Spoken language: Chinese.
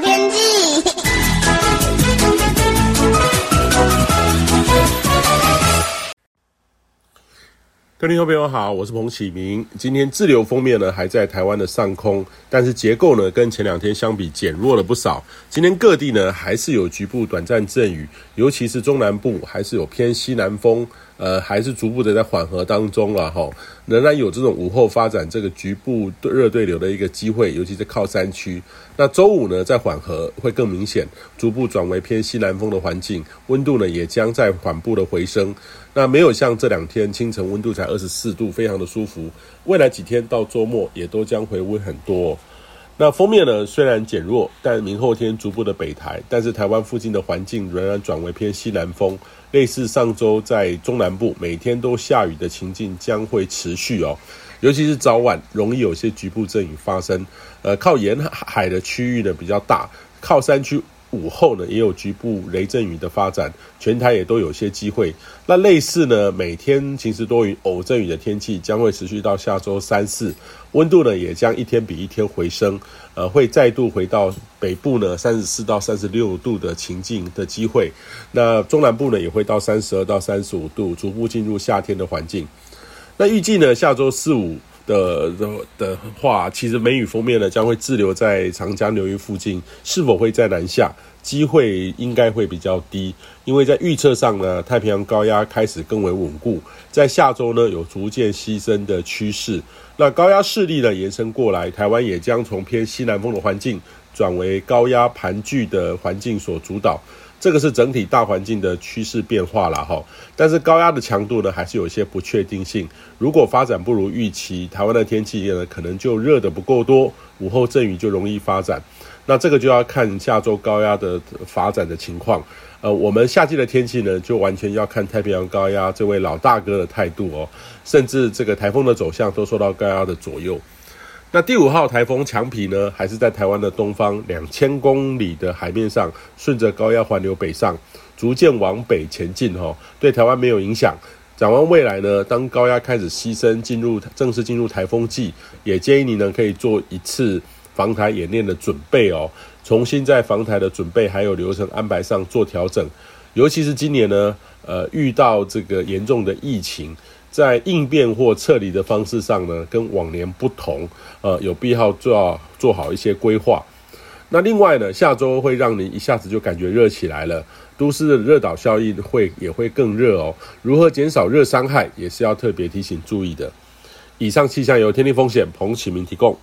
天气。各位听众朋友好，我是彭启明。今天自流封面呢还在台湾的上空，但是结构呢跟前两天相比减弱了不少。今天各地呢还是有局部短暂阵雨，尤其是中南部还是有偏西南风。呃，还是逐步的在缓和当中了哈，仍然有这种午后发展这个局部热对流的一个机会，尤其是靠山区。那周五呢，在缓和会更明显，逐步转为偏西南风的环境，温度呢也将在缓步的回升。那没有像这两天清晨温度才二十四度，非常的舒服。未来几天到周末也都将回温很多。那风面呢，虽然减弱，但明后天逐步的北台，但是台湾附近的环境仍然转为偏西南风，类似上周在中南部每天都下雨的情境将会持续哦，尤其是早晚容易有些局部阵雨发生，呃，靠沿海的区域呢比较大，靠山区。午后呢，也有局部雷阵雨的发展，全台也都有些机会。那类似呢，每天晴时多云、偶阵雨的天气将会持续到下周三四，温度呢也将一天比一天回升，呃，会再度回到北部呢三十四到三十六度的情境的机会。那中南部呢也会到三十二到三十五度，逐步进入夏天的环境。那预计呢，下周四五。的的的话，其实梅雨锋面呢将会滞留在长江流域附近，是否会再南下？机会应该会比较低，因为在预测上呢，太平洋高压开始更为稳固，在下周呢有逐渐西伸的趋势。那高压势力呢延伸过来，台湾也将从偏西南风的环境转为高压盘踞的环境所主导。这个是整体大环境的趋势变化了哈，但是高压的强度呢还是有一些不确定性。如果发展不如预期，台湾的天气呢可能就热得不够多，午后阵雨就容易发展。那这个就要看下周高压的发展的情况。呃，我们夏季的天气呢就完全要看太平洋高压这位老大哥的态度哦，甚至这个台风的走向都受到高压的左右。那第五号台风强皮呢，还是在台湾的东方两千公里的海面上，顺着高压环流北上，逐渐往北前进哈，对台湾没有影响。展望未来呢，当高压开始西伸，进入正式进入台风季，也建议你呢可以做一次防台演练的准备哦，重新在防台的准备还有流程安排上做调整，尤其是今年呢，呃，遇到这个严重的疫情。在应变或撤离的方式上呢，跟往年不同，呃，有必要做做好一些规划。那另外呢，下周会让你一下子就感觉热起来了，都市的热岛效应会也会更热哦。如何减少热伤害，也是要特别提醒注意的。以上气象由天地风险彭启明提供。